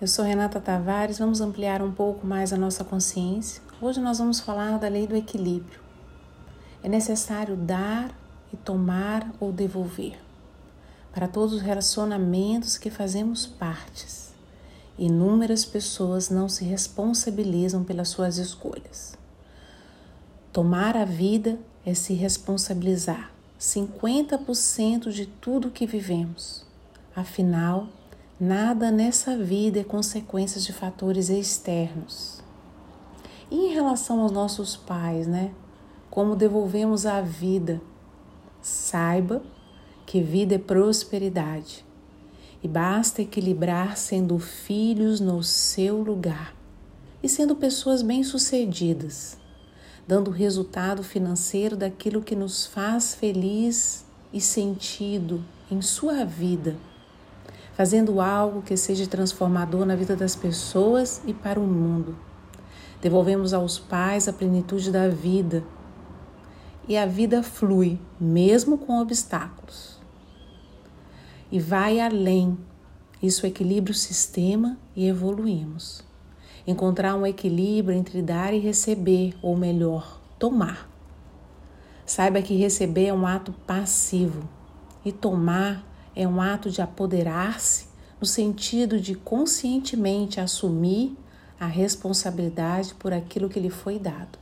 Eu sou Renata Tavares, vamos ampliar um pouco mais a nossa consciência. Hoje nós vamos falar da lei do equilíbrio. É necessário dar e tomar ou devolver para todos os relacionamentos que fazemos partes. Inúmeras pessoas não se responsabilizam pelas suas escolhas. Tomar a vida é se responsabilizar 50% de tudo que vivemos. Afinal, Nada nessa vida é consequência de fatores externos. E em relação aos nossos pais, né? Como devolvemos a vida? Saiba que vida é prosperidade e basta equilibrar sendo filhos no seu lugar e sendo pessoas bem-sucedidas, dando resultado financeiro daquilo que nos faz feliz e sentido em sua vida fazendo algo que seja transformador na vida das pessoas e para o mundo. Devolvemos aos pais a plenitude da vida e a vida flui, mesmo com obstáculos. E vai além. Isso equilibra o sistema e evoluímos. Encontrar um equilíbrio entre dar e receber, ou melhor, tomar. Saiba que receber é um ato passivo e tomar é um ato de apoderar-se no sentido de conscientemente assumir a responsabilidade por aquilo que lhe foi dado.